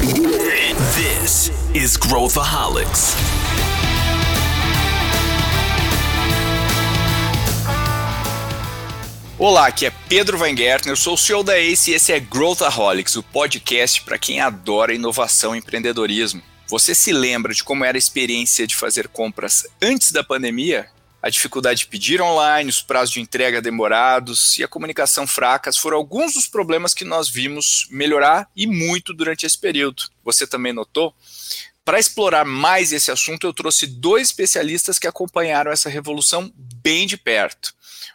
This is Growthaholics. Olá, aqui é Pedro Weingärtner, eu sou o CEO da ACE e esse é Growthaholics, o podcast para quem adora inovação e empreendedorismo. Você se lembra de como era a experiência de fazer compras antes da pandemia? A dificuldade de pedir online, os prazos de entrega demorados e a comunicação fracas foram alguns dos problemas que nós vimos melhorar e muito durante esse período. Você também notou? Para explorar mais esse assunto, eu trouxe dois especialistas que acompanharam essa revolução bem de perto.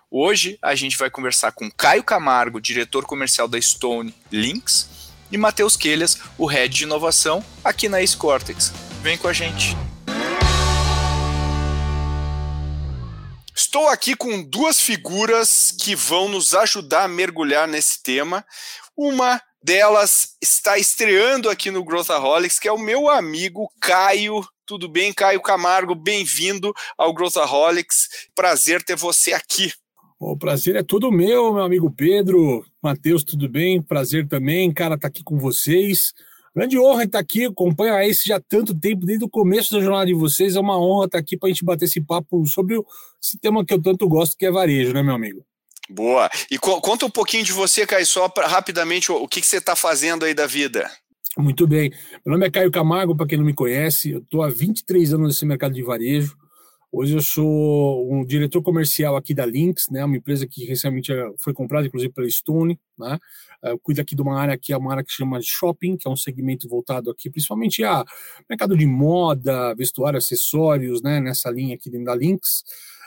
Hoje a gente vai conversar com Caio Camargo, diretor comercial da Stone Links, e Matheus Quelhas, o head de inovação aqui na Ace Cortex. Vem com a gente. Estou aqui com duas figuras que vão nos ajudar a mergulhar nesse tema. Uma delas está estreando aqui no Growthaholics, que é o meu amigo Caio. Tudo bem, Caio Camargo? Bem-vindo ao Growthaholics. Prazer ter você aqui. O prazer é todo meu, meu amigo Pedro. Matheus, tudo bem? Prazer também, cara, tá aqui com vocês. Grande honra estar aqui, acompanha esse já há tanto tempo, desde o começo da jornada de vocês. É uma honra estar aqui para a gente bater esse papo sobre esse tema que eu tanto gosto, que é varejo, né, meu amigo? Boa. E co conta um pouquinho de você, Caio, só pra, rapidamente, o, o que, que você está fazendo aí da vida? Muito bem. Meu nome é Caio Camargo, para quem não me conhece. Eu estou há 23 anos nesse mercado de varejo. Hoje eu sou um diretor comercial aqui da Lynx, né, uma empresa que recentemente foi comprada, inclusive, pela Stone, né, eu cuido aqui de uma área que é uma área que chama de shopping, que é um segmento voltado aqui principalmente a mercado de moda, vestuário, acessórios, né, nessa linha aqui dentro da Lynx.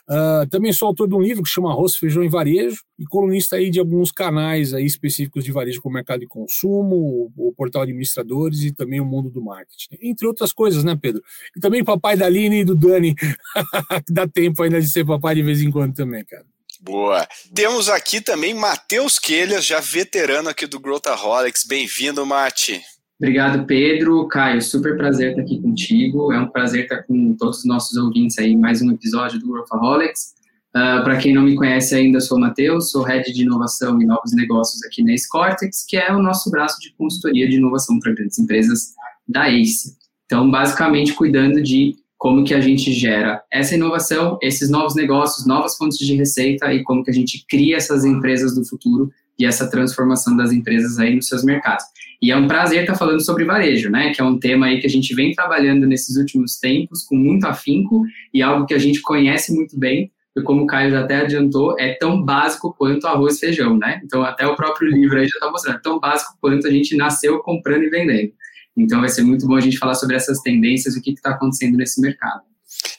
Uh, também sou autor de um livro que chama Arroz, Feijão e Varejo e colunista aí de alguns canais aí específicos de varejo como mercado de consumo, o, o portal administradores e também o mundo do marketing, entre outras coisas, né, Pedro? E também papai da Aline e do Dani, dá tempo ainda de ser papai de vez em quando também, cara. Boa. Temos aqui também Matheus Quelhas, já veterano aqui do Growthaholics. Bem-vindo, Mate. Obrigado, Pedro. Caio, super prazer estar aqui contigo. É um prazer estar com todos os nossos ouvintes aí, mais um episódio do Growthaholics. Uh, Para quem não me conhece ainda, sou o Matheus, sou Head de Inovação e Novos Negócios aqui na Scortex, que é o nosso braço de consultoria de inovação para grandes empresas da ACE. Então, basicamente, cuidando de como que a gente gera essa inovação, esses novos negócios, novas fontes de receita e como que a gente cria essas empresas do futuro e essa transformação das empresas aí nos seus mercados. E é um prazer estar falando sobre varejo, né, que é um tema aí que a gente vem trabalhando nesses últimos tempos com muito afinco e algo que a gente conhece muito bem, e como o Caio já até adiantou, é tão básico quanto arroz e feijão, né? Então até o próprio livro aí já está mostrando, é tão básico quanto a gente nasceu comprando e vendendo. Então vai ser muito bom a gente falar sobre essas tendências o que está acontecendo nesse mercado.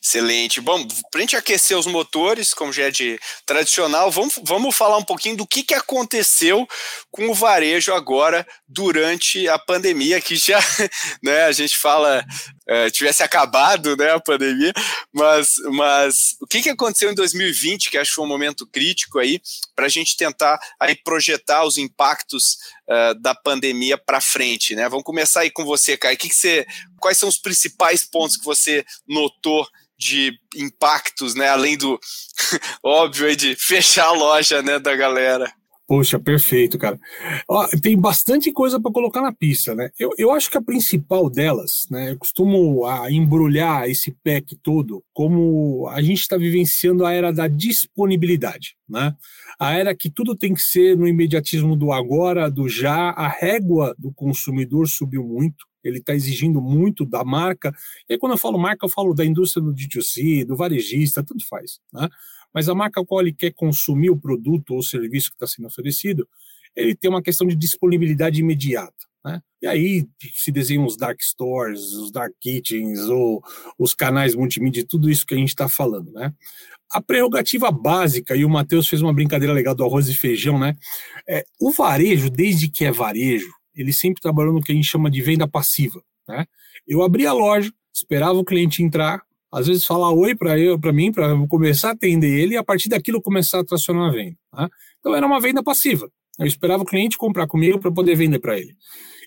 Excelente. Bom, para a gente aquecer os motores, como já é de tradicional, vamos, vamos falar um pouquinho do que, que aconteceu com o varejo agora durante a pandemia, que já né, a gente fala é, tivesse acabado né, a pandemia, mas, mas o que, que aconteceu em 2020, que acho que foi um momento crítico aí, para a gente tentar aí projetar os impactos uh, da pandemia para frente, né? Vamos começar aí com você, Caio. Que que você, quais são os principais pontos que você notou de impactos, né? Além do óbvio de fechar a loja, né, da galera. Poxa, perfeito, cara. Ó, tem bastante coisa para colocar na pista, né? Eu, eu acho que a principal delas, né? Eu costumo a, embrulhar esse pack todo como a gente está vivenciando a era da disponibilidade, né? A era que tudo tem que ser no imediatismo do agora, do já. A régua do consumidor subiu muito ele está exigindo muito da marca. E aí, quando eu falo marca, eu falo da indústria do D2C, do varejista, tanto faz. Né? Mas a marca qual ele quer consumir o produto ou o serviço que está sendo oferecido, ele tem uma questão de disponibilidade imediata. Né? E aí se desenham os dark stores, os dark kitchens, ou os canais multimídia, tudo isso que a gente está falando. Né? A prerrogativa básica, e o Matheus fez uma brincadeira legal do arroz e feijão, né? É, o varejo, desde que é varejo, ele sempre trabalhou no que a gente chama de venda passiva. Né? Eu abria a loja, esperava o cliente entrar, às vezes falar oi para mim, para começar a atender ele e a partir daquilo começar a tracionar a venda. Tá? Então era uma venda passiva. Eu esperava o cliente comprar comigo para poder vender para ele.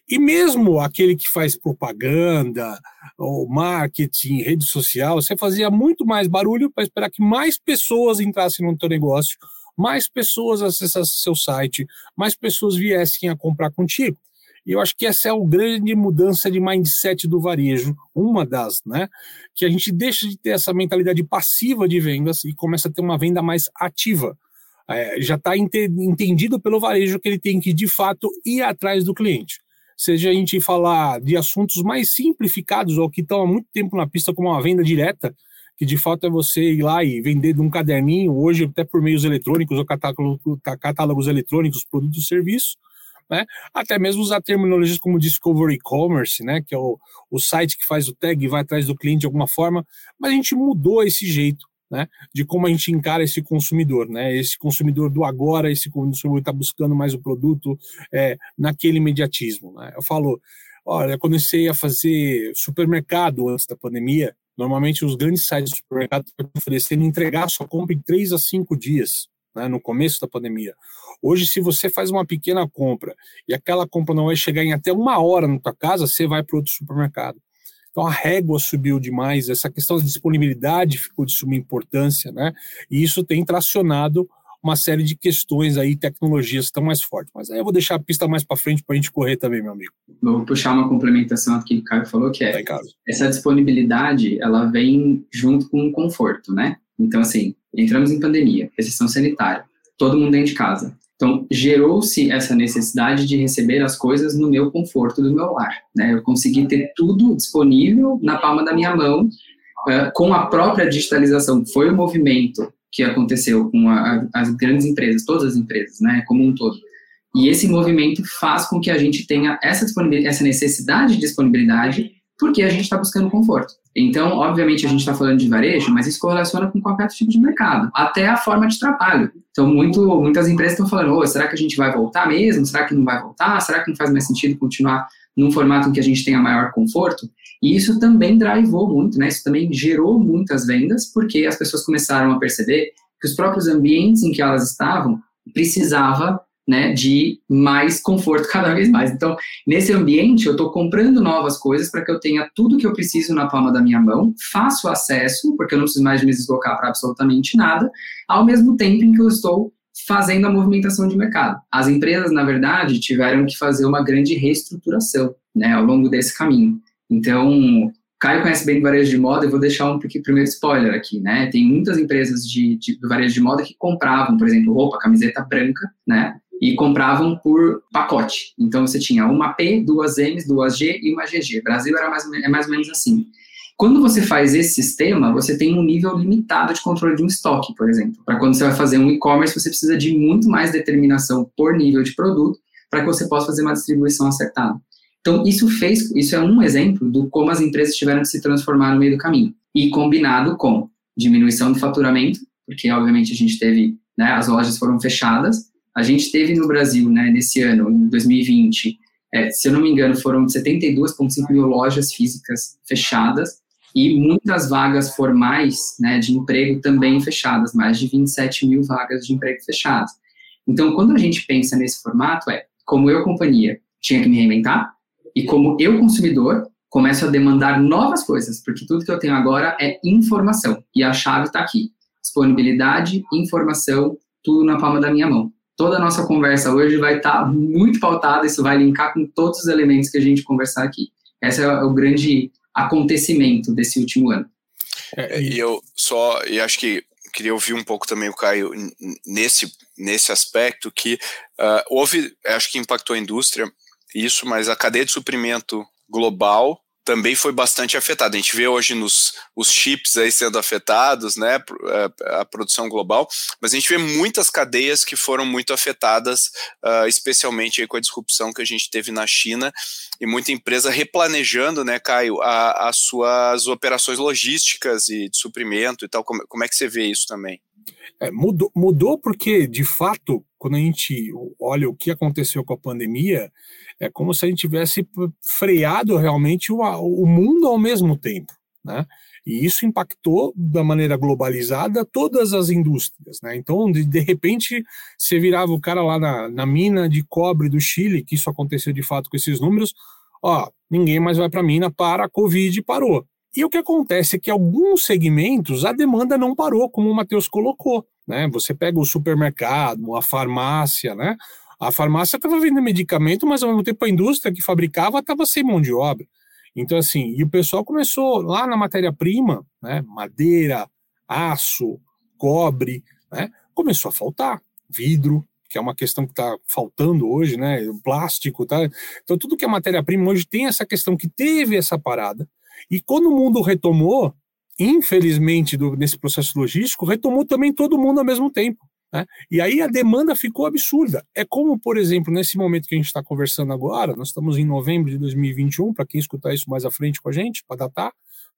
E mesmo aquele que faz propaganda, ou marketing, rede social, você fazia muito mais barulho para esperar que mais pessoas entrassem no teu negócio, mais pessoas acessassem seu site, mais pessoas viessem a comprar contigo. E eu acho que essa é a grande mudança de mindset do varejo, uma das, né? Que a gente deixa de ter essa mentalidade passiva de vendas e começa a ter uma venda mais ativa. É, já está entendido pelo varejo que ele tem que, de fato, ir atrás do cliente. Seja a gente falar de assuntos mais simplificados ou que estão há muito tempo na pista, como uma venda direta, que de fato é você ir lá e vender de um caderninho, hoje até por meios eletrônicos ou catálogos eletrônicos, produtos e serviços, né? Até mesmo usar terminologias como Discovery Commerce, né? Que é o, o site que faz o tag e vai atrás do cliente de alguma forma, mas a gente mudou esse jeito. Né, de como a gente encara esse consumidor, né, esse consumidor do agora, esse consumidor está buscando mais o produto é, naquele imediatismo. Né. Eu falo, olha, comecei a fazer supermercado antes da pandemia, normalmente os grandes sites do supermercado estão oferecendo entregar sua compra em três a cinco dias né, no começo da pandemia. Hoje, se você faz uma pequena compra e aquela compra não vai chegar em até uma hora na tua casa, você vai para outro supermercado. Então a régua subiu demais, essa questão da disponibilidade ficou de suma importância, né? E isso tem tracionado uma série de questões aí, tecnologias estão mais fortes. Mas aí eu vou deixar a pista mais para frente para a gente correr também, meu amigo. Vou puxar uma complementação aqui que o Caio falou, que é essa disponibilidade, ela vem junto com o conforto, né? Então, assim, entramos em pandemia, recessão sanitária, todo mundo dentro de casa. Então, gerou-se essa necessidade de receber as coisas no meu conforto do meu lar. Né? Eu consegui ter tudo disponível na palma da minha mão, com a própria digitalização. Foi o movimento que aconteceu com a, as grandes empresas, todas as empresas, né, como um todo. E esse movimento faz com que a gente tenha essa, essa necessidade de disponibilidade porque a gente está buscando conforto. Então, obviamente, a gente está falando de varejo, mas isso correlaciona com qualquer tipo de mercado, até a forma de trabalho. Então, muito, muitas empresas estão falando: oh, será que a gente vai voltar mesmo? Será que não vai voltar? Será que não faz mais sentido continuar num formato em que a gente tenha maior conforto? E isso também drivou muito, né? Isso também gerou muitas vendas, porque as pessoas começaram a perceber que os próprios ambientes em que elas estavam precisava né, de mais conforto cada vez mais. Então, nesse ambiente, eu estou comprando novas coisas para que eu tenha tudo que eu preciso na palma da minha mão, faço acesso, porque eu não preciso mais me deslocar para absolutamente nada, ao mesmo tempo em que eu estou fazendo a movimentação de mercado. As empresas, na verdade, tiveram que fazer uma grande reestruturação né, ao longo desse caminho. Então, Caio conhece bem do varejo de moda, eu vou deixar um primeiro spoiler aqui, né? Tem muitas empresas de, de, do varejo de moda que compravam, por exemplo, roupa, camiseta branca, né? E compravam por pacote. Então você tinha uma P, duas M's, duas G e uma GG. Brasil era mais, é mais ou menos assim. Quando você faz esse sistema, você tem um nível limitado de controle de um estoque, por exemplo. Para quando você vai fazer um e-commerce, você precisa de muito mais determinação por nível de produto para que você possa fazer uma distribuição acertada. Então, isso fez, isso é um exemplo do como as empresas tiveram que se transformar no meio do caminho. E combinado com diminuição do faturamento, porque obviamente a gente teve, né, as lojas foram fechadas, a gente teve no Brasil, né, nesse ano, em 2020, é, se eu não me engano, foram 72,5 mil lojas físicas fechadas e muitas vagas formais né, de emprego também fechadas, mais de 27 mil vagas de emprego fechadas. Então, quando a gente pensa nesse formato, é como eu, companhia, tinha que me reinventar e como eu, consumidor, começo a demandar novas coisas, porque tudo que eu tenho agora é informação e a chave está aqui. Disponibilidade, informação, tudo na palma da minha mão toda a nossa conversa hoje vai estar tá muito pautada, isso vai linkar com todos os elementos que a gente conversar aqui. Esse é o grande acontecimento desse último ano. É, e eu só, e acho que queria ouvir um pouco também o Caio nesse, nesse aspecto que uh, houve, acho que impactou a indústria, isso, mas a cadeia de suprimento global também foi bastante afetado. A gente vê hoje nos os chips aí sendo afetados, né, é, a produção global, mas a gente vê muitas cadeias que foram muito afetadas, uh, especialmente aí com a disrupção que a gente teve na China e muita empresa replanejando, né, Caio, a, as suas operações logísticas e de suprimento e tal. Como, como é que você vê isso também? É, mudou, mudou porque, de fato, quando a gente olha o que aconteceu com a pandemia, é como se a gente tivesse freado realmente o, o mundo ao mesmo tempo, né? E isso impactou da maneira globalizada todas as indústrias, né? Então, de, de repente, você virava o cara lá na, na mina de cobre do Chile, que isso aconteceu de fato com esses números, ó, ninguém mais vai para a mina para a Covid parou. E o que acontece é que alguns segmentos a demanda não parou, como o Matheus colocou. Né? Você pega o supermercado, a farmácia, né? A farmácia estava vendendo medicamento, mas ao mesmo tempo a indústria que fabricava estava sem mão de obra. Então, assim, e o pessoal começou lá na matéria-prima, né, madeira, aço, cobre, né, começou a faltar. Vidro, que é uma questão que está faltando hoje, né, plástico, tá? Então, tudo que é matéria-prima hoje tem essa questão que teve essa parada. E quando o mundo retomou, infelizmente, do, nesse processo logístico, retomou também todo mundo ao mesmo tempo. Né? E aí a demanda ficou absurda. É como, por exemplo, nesse momento que a gente está conversando agora, nós estamos em novembro de 2021, para quem escutar isso mais à frente com a gente, para datar,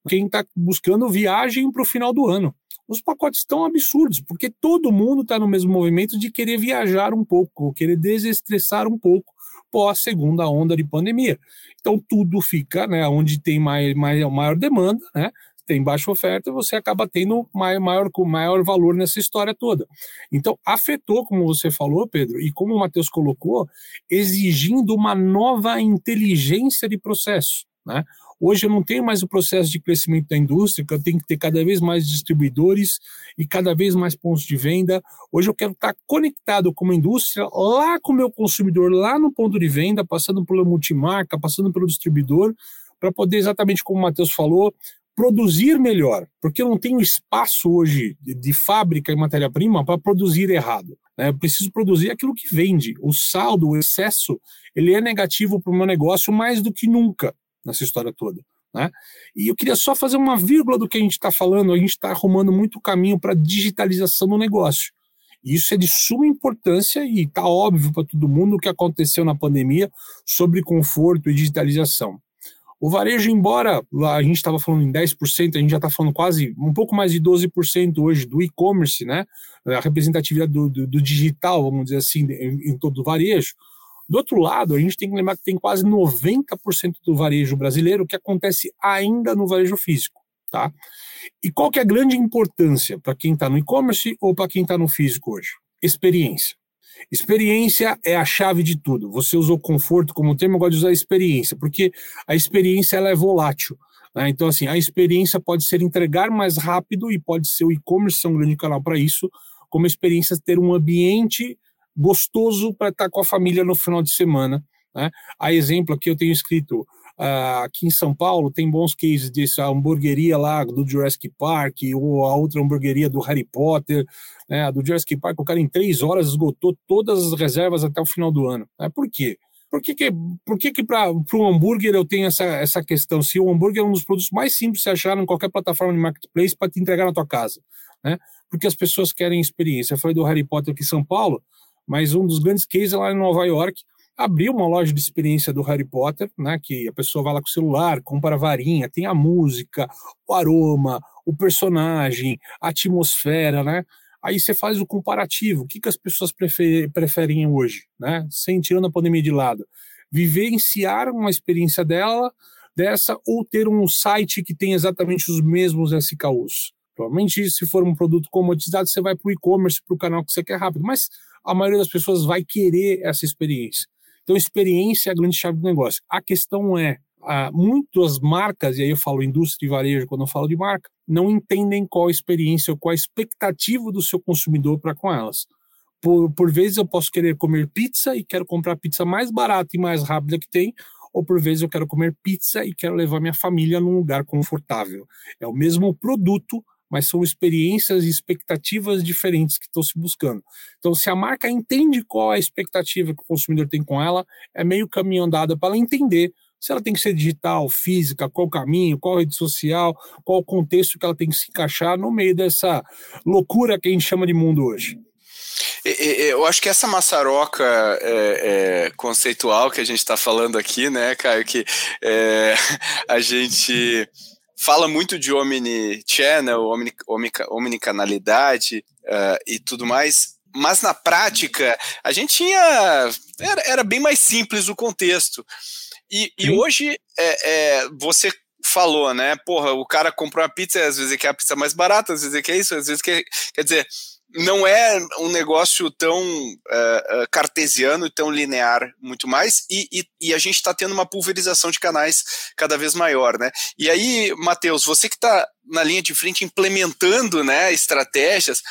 quem está buscando viagem para o final do ano. Os pacotes estão absurdos, porque todo mundo está no mesmo movimento de querer viajar um pouco, querer desestressar um pouco pós segunda onda de pandemia. Então tudo fica, né, onde tem mais, mais, maior demanda, né, tem baixa oferta, você acaba tendo maior, maior, maior valor nessa história toda. Então, afetou, como você falou, Pedro, e como o Matheus colocou, exigindo uma nova inteligência de processo. Né? Hoje eu não tenho mais o processo de crescimento da indústria, que eu tenho que ter cada vez mais distribuidores e cada vez mais pontos de venda. Hoje eu quero estar conectado com a indústria, lá com o meu consumidor, lá no ponto de venda, passando pela multimarca, passando pelo distribuidor, para poder, exatamente como o Matheus falou, produzir melhor, porque eu não tenho espaço hoje de, fábrica e matéria-prima para produzir errado. Né? Eu preciso produzir aquilo que vende. O saldo, o excesso, ele é negativo para o meu negócio mais do que nunca nessa história toda. Né? E eu queria só fazer uma vírgula do que a gente está falando. A gente está arrumando muito caminho para digitalização do negócio. Isso é de suma importância e está óbvio para todo mundo o que aconteceu na pandemia sobre conforto e digitalização. O varejo, embora a gente estava falando em 10%, a gente já está falando quase um pouco mais de 12% hoje do e-commerce, né? A representatividade do, do, do, digital, vamos dizer assim, em, em todo o varejo. Do outro lado, a gente tem que lembrar que tem quase 90% do varejo brasileiro que acontece ainda no varejo físico, tá? E qual que é a grande importância para quem está no e-commerce ou para quem está no físico hoje? Experiência. Experiência é a chave de tudo. Você usou conforto como termo, eu de usar experiência, porque a experiência ela é volátil. Né? Então, assim, a experiência pode ser entregar mais rápido e pode ser o e-commerce, é um grande canal para isso, como experiência ter um ambiente gostoso para estar com a família no final de semana. Né? A exemplo aqui eu tenho escrito aqui em São Paulo tem bons cases dessa hamburgueria lá do Jurassic Park, ou a outra hamburgueria do Harry Potter, né? A do Jurassic Park, o cara em três horas esgotou todas as reservas até o final do ano. Né? Por quê? Por que, que, por que para o hambúrguer eu tenho essa, essa questão? Se o hambúrguer é um dos produtos mais simples de se achar em qualquer plataforma de marketplace para te entregar na tua casa, né? Porque as pessoas querem experiência. Eu falei do Harry Potter aqui em São Paulo, mas um dos grandes cases é lá em Nova York, abriu uma loja de experiência do Harry Potter, né, que a pessoa vai lá com o celular, compra a varinha, tem a música, o aroma, o personagem, a atmosfera, né? Aí você faz o comparativo, o que, que as pessoas preferem, preferem hoje, né? Sem tirando a pandemia de lado. Vivenciar uma experiência dela, dessa, ou ter um site que tem exatamente os mesmos SKUs. Provavelmente, se for um produto comoditizado, você vai para o e-commerce, para o canal que você quer rápido, mas a maioria das pessoas vai querer essa experiência. Então, experiência é a grande chave do negócio. A questão é, ah, muitas marcas, e aí eu falo indústria e varejo quando eu falo de marca, não entendem qual a experiência ou qual a expectativa do seu consumidor para com elas. Por, por vezes eu posso querer comer pizza e quero comprar a pizza mais barata e mais rápida que tem, ou por vezes eu quero comer pizza e quero levar minha família num lugar confortável. É o mesmo produto, mas são experiências e expectativas diferentes que estão se buscando. Então, se a marca entende qual é a expectativa que o consumidor tem com ela, é meio caminho andado para ela entender se ela tem que ser digital, física, qual caminho, qual rede social, qual contexto que ela tem que se encaixar no meio dessa loucura que a gente chama de mundo hoje. Eu acho que essa maçaroca é, é, conceitual que a gente está falando aqui, né, Caio, que é, a gente fala muito de omnichannel, omni, omnicanalidade uh, e tudo mais, mas na prática a gente tinha. Era, era bem mais simples o contexto. E, e hoje é, é, você falou, né? Porra, o cara comprou uma pizza, às vezes quer a pizza mais barata, às vezes quer isso, às vezes quer. Quer dizer, não é um negócio tão uh, cartesiano e tão linear muito mais, e, e, e a gente está tendo uma pulverização de canais cada vez maior, né? E aí, Matheus, você que está na linha de frente implementando né, estratégias.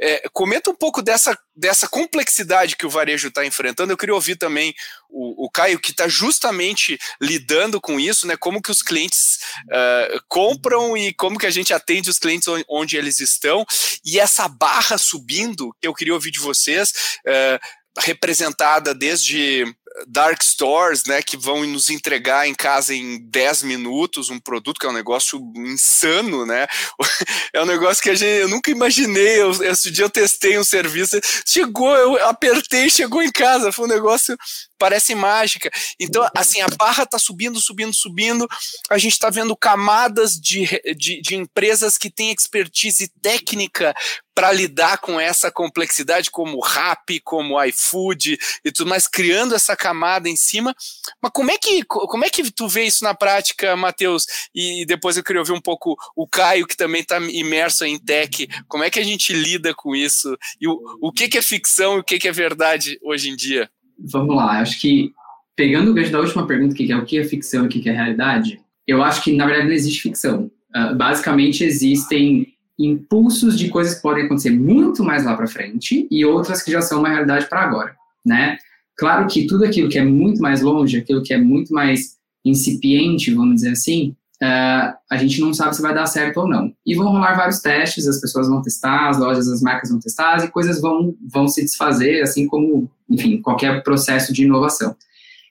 É, comenta um pouco dessa, dessa complexidade que o varejo está enfrentando. Eu queria ouvir também o, o Caio, que está justamente lidando com isso, né? Como que os clientes uh, compram e como que a gente atende os clientes onde, eles estão. E essa barra subindo, que eu queria ouvir de vocês, uh, representada desde dark stores, né, que vão nos entregar em casa em 10 minutos um produto que é um negócio insano, né? É um negócio que a gente, eu nunca imaginei. Eu, esse dia eu testei um serviço, chegou, eu apertei, chegou em casa, foi um negócio parece mágica. Então, assim, a barra está subindo, subindo, subindo. A gente está vendo camadas de, de, de, empresas que têm expertise técnica para lidar com essa complexidade, como Rap, como iFood e tudo mais, criando essa camada em cima. Mas como é que, como é que tu vê isso na prática, Matheus? E depois eu queria ouvir um pouco o Caio, que também está imerso em tech. Como é que a gente lida com isso? E o, o que, que é ficção e o que, que é verdade hoje em dia? Vamos lá, acho que pegando o gancho da última pergunta, que é o que é ficção e o que é realidade, eu acho que na verdade não existe ficção. Uh, basicamente existem impulsos de coisas que podem acontecer muito mais lá para frente e outras que já são uma realidade para agora, né? Claro que tudo aquilo que é muito mais longe, aquilo que é muito mais incipiente, vamos dizer assim, uh, a gente não sabe se vai dar certo ou não. E vão rolar vários testes, as pessoas vão testar, as lojas, as marcas vão testar, e coisas vão, vão se desfazer, assim como, enfim, qualquer processo de inovação.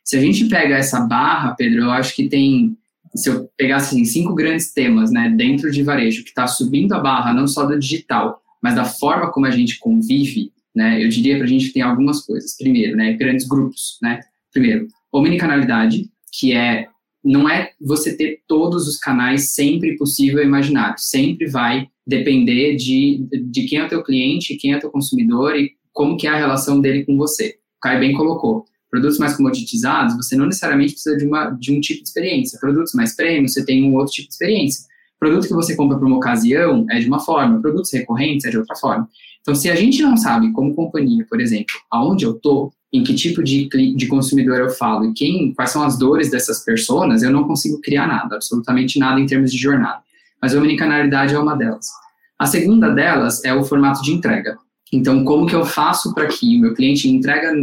Se a gente pega essa barra, Pedro, eu acho que tem, se eu pegasse assim, cinco grandes temas né, dentro de varejo, que está subindo a barra não só do digital, mas da forma como a gente convive, né, eu diria para a gente que tem algumas coisas. Primeiro, né, grandes grupos. Né? Primeiro, omnicanalidade, que é não é você ter todos os canais sempre possível imaginário. Sempre vai depender de, de quem é o teu cliente, quem é o teu consumidor e como que é a relação dele com você. O Caio bem colocou. Produtos mais comoditizados, você não necessariamente precisa de, uma, de um tipo de experiência. Produtos mais premium, você tem um outro tipo de experiência. Produto que você compra para uma ocasião é de uma forma, produtos recorrentes é de outra forma. Então, se a gente não sabe, como companhia, por exemplo, aonde eu estou, em que tipo de, de consumidor eu falo e quem, quais são as dores dessas pessoas, eu não consigo criar nada, absolutamente nada em termos de jornada. Mas a omnicanalidade é uma delas. A segunda delas é o formato de entrega. Então, como que eu faço para que o meu cliente entrega,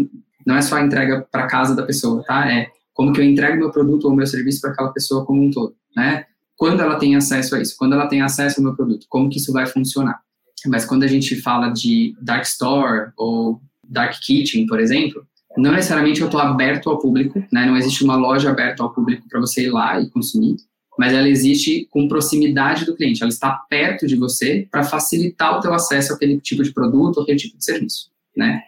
não é só a entrega para casa da pessoa, tá? É como que eu entrego meu produto ou meu serviço para aquela pessoa como um todo, né? Quando ela tem acesso a isso, quando ela tem acesso ao meu produto, como que isso vai funcionar? Mas quando a gente fala de dark store ou dark kitchen, por exemplo, não necessariamente eu estou aberto ao público, né? Não existe uma loja aberta ao público para você ir lá e consumir, mas ela existe com proximidade do cliente. Ela está perto de você para facilitar o teu acesso àquele tipo de produto, aquele tipo de serviço, né?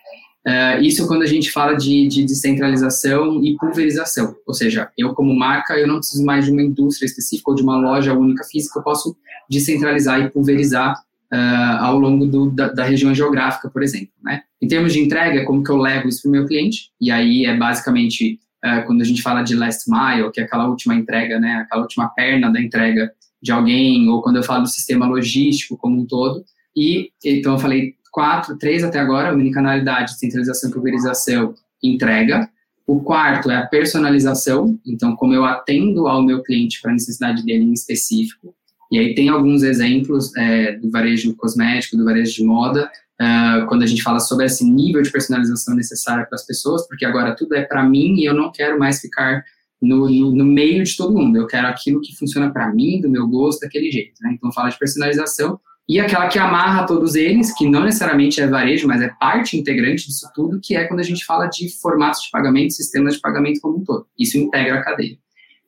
Uh, isso quando a gente fala de, de descentralização e pulverização, ou seja, eu como marca eu não preciso mais de uma indústria específica ou de uma loja única física, eu posso descentralizar e pulverizar uh, ao longo do, da, da, região geográfica, por exemplo. Né? Em termos de entrega, como que eu levo isso para o meu cliente? E aí é basicamente uh, quando a gente fala de last mile, que é aquela última entrega, né, aquela última perna da entrega de alguém, ou quando eu falo do sistema logístico como um todo. E então eu falei quatro, três até agora, omnicanalidade, centralização, pulverização, entrega. O quarto é a personalização, então como eu atendo ao meu cliente para a necessidade dele em específico. E aí tem alguns exemplos é, do varejo cosmético, do varejo de moda, uh, quando a gente fala sobre esse nível de personalização necessária para as pessoas, porque agora tudo é para mim e eu não quero mais ficar no, no, no, meio de todo mundo. Eu quero aquilo que funciona para mim, do meu gosto, daquele jeito. Né? Então fala de personalização e aquela que amarra todos eles, que não necessariamente é varejo, mas é parte integrante disso tudo, que é quando a gente fala de formatos de pagamento, sistemas de pagamento como um todo. Isso integra a cadeia.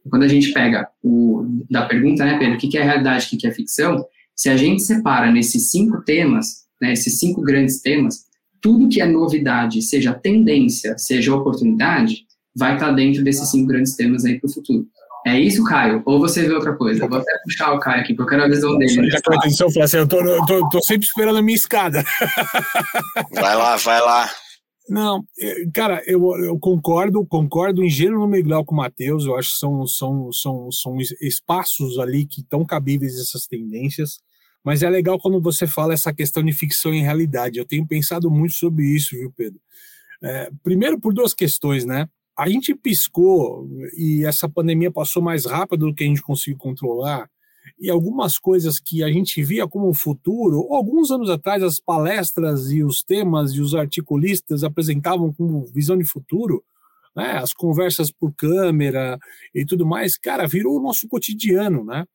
Quando a gente pega o da pergunta, né, Pedro, o que é realidade, o que é ficção, se a gente separa nesses cinco temas, né, esses cinco grandes temas, tudo que é novidade, seja tendência, seja oportunidade, vai estar dentro desses cinco grandes temas aí para o futuro. É isso, Caio? Ou você vê outra coisa? Eu vou até puxar o Caio aqui, porque eu quero a visão dele. Já atenção, assim, eu tô, eu tô, tô sempre esperando a minha escada. Vai lá, vai lá. Não, é, cara, eu, eu concordo, concordo em gênero no Miguel com o Matheus, eu acho que são, são, são, são espaços ali que estão cabíveis essas tendências, mas é legal quando você fala essa questão de ficção e realidade, eu tenho pensado muito sobre isso, viu, Pedro? É, primeiro por duas questões, né? A gente piscou e essa pandemia passou mais rápido do que a gente conseguiu controlar, e algumas coisas que a gente via como futuro, alguns anos atrás as palestras e os temas e os articulistas apresentavam como visão de futuro, né, as conversas por câmera e tudo mais, cara, virou o nosso cotidiano, né?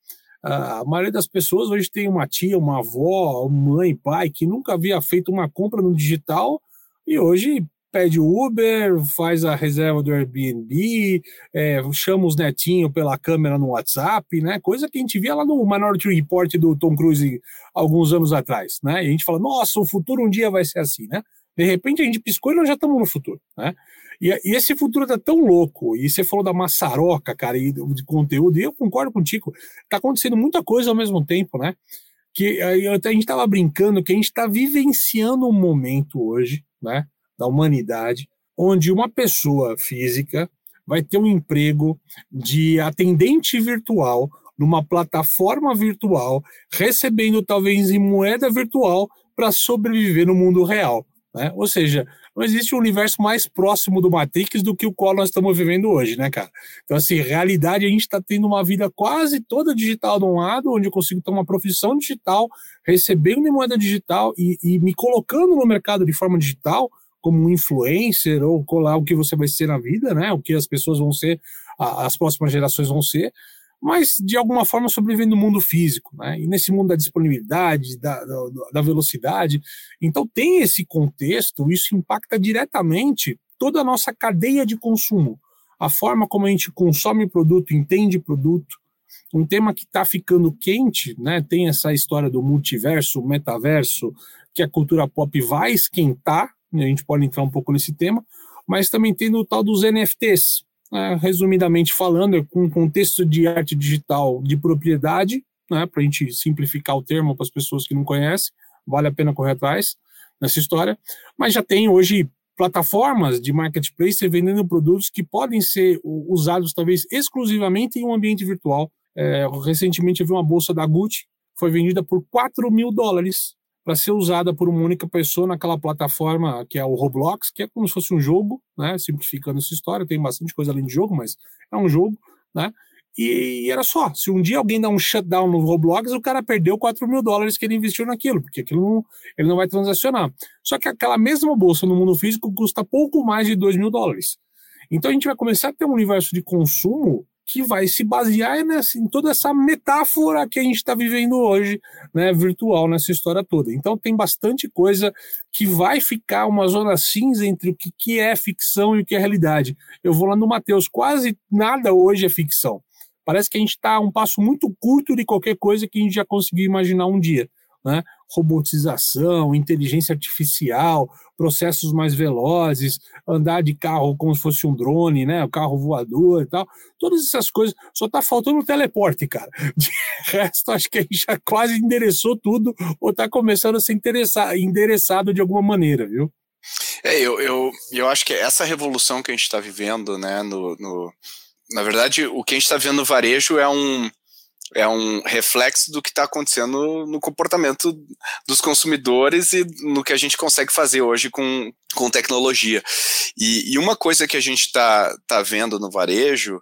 A maioria das pessoas hoje tem uma tia, uma avó, mãe, pai que nunca havia feito uma compra no digital e hoje pede Uber, faz a reserva do Airbnb, é, chama os netinhos pela câmera no WhatsApp, né? Coisa que a gente via lá no Minority Report do Tom Cruise alguns anos atrás, né? E a gente fala, nossa, o futuro um dia vai ser assim, né? De repente a gente piscou e nós já estamos no futuro, né? E, e, esse futuro tá tão louco, e você falou da maçaroca, cara, e de conteúdo, e eu concordo contigo, tá acontecendo muita coisa ao mesmo tempo, né? Que a gente estava brincando que a gente está vivenciando um momento hoje, né? da humanidade, onde uma pessoa física vai ter um emprego de atendente virtual numa plataforma virtual, recebendo talvez em moeda virtual para sobreviver no mundo real. Né? Ou seja, não existe um universo mais próximo do Matrix do que o qual nós estamos vivendo hoje, né, cara? Então, assim, realidade, a gente está tendo uma vida quase toda digital de um lado, onde eu consigo ter uma profissão digital, recebendo em moeda digital e, e me colocando no mercado de forma digital, como um influencer ou colar o que você vai ser na vida, né? O que as pessoas vão ser, as próximas gerações vão ser, mas de alguma forma sobrevivendo no mundo físico, né? E nesse mundo da disponibilidade, da, da, da velocidade. Então tem esse contexto, isso impacta diretamente toda a nossa cadeia de consumo, a forma como a gente consome produto, entende produto. Um tema que está ficando quente, né? Tem essa história do multiverso, metaverso, que a cultura pop vai esquentar, a gente pode entrar um pouco nesse tema, mas também tem o tal dos NFTs, né, resumidamente falando, é com um contexto de arte digital de propriedade, né, para a gente simplificar o termo para as pessoas que não conhecem, vale a pena correr atrás nessa história, mas já tem hoje plataformas de marketplace vendendo produtos que podem ser usados talvez exclusivamente em um ambiente virtual. É, recentemente eu vi uma bolsa da Gucci, foi vendida por 4 mil dólares para ser usada por uma única pessoa naquela plataforma que é o Roblox, que é como se fosse um jogo, né? Simplificando essa história, tem bastante coisa além de jogo, mas é um jogo, né? E era só, se um dia alguém dá um shutdown no Roblox, o cara perdeu 4 mil dólares que ele investiu naquilo, porque aquilo não, ele não vai transacionar. Só que aquela mesma bolsa no mundo físico custa pouco mais de 2 mil dólares. Então a gente vai começar a ter um universo de consumo que vai se basear nessa, em toda essa metáfora que a gente está vivendo hoje, né, virtual, nessa história toda. Então tem bastante coisa que vai ficar uma zona cinza entre o que, que é ficção e o que é realidade. Eu vou lá no Mateus, quase nada hoje é ficção. Parece que a gente está a um passo muito curto de qualquer coisa que a gente já conseguiu imaginar um dia né? robotização, inteligência artificial, processos mais velozes, andar de carro como se fosse um drone, né? O carro voador e tal. Todas essas coisas. Só está faltando o teleporte, cara. De resto, acho que a gente já quase endereçou tudo ou está começando a ser endereçado de alguma maneira, viu? É, eu, eu, eu acho que essa revolução que a gente está vivendo, né, no, no, na verdade, o que a gente está vendo no varejo é um, é um reflexo do que está acontecendo no comportamento dos consumidores e no que a gente consegue fazer hoje com, com tecnologia. E, e uma coisa que a gente está tá vendo no varejo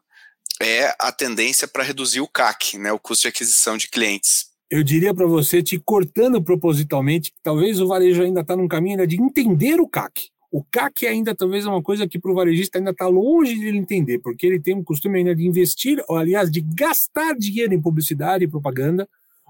é a tendência para reduzir o CAC, né, o custo de aquisição de clientes. Eu diria para você, te cortando propositalmente, que talvez o varejo ainda está num caminho de entender o CAC. O CAC ainda talvez é uma coisa que para o varejista ainda está longe de ele entender, porque ele tem um costume ainda de investir, ou aliás, de gastar dinheiro em publicidade e propaganda,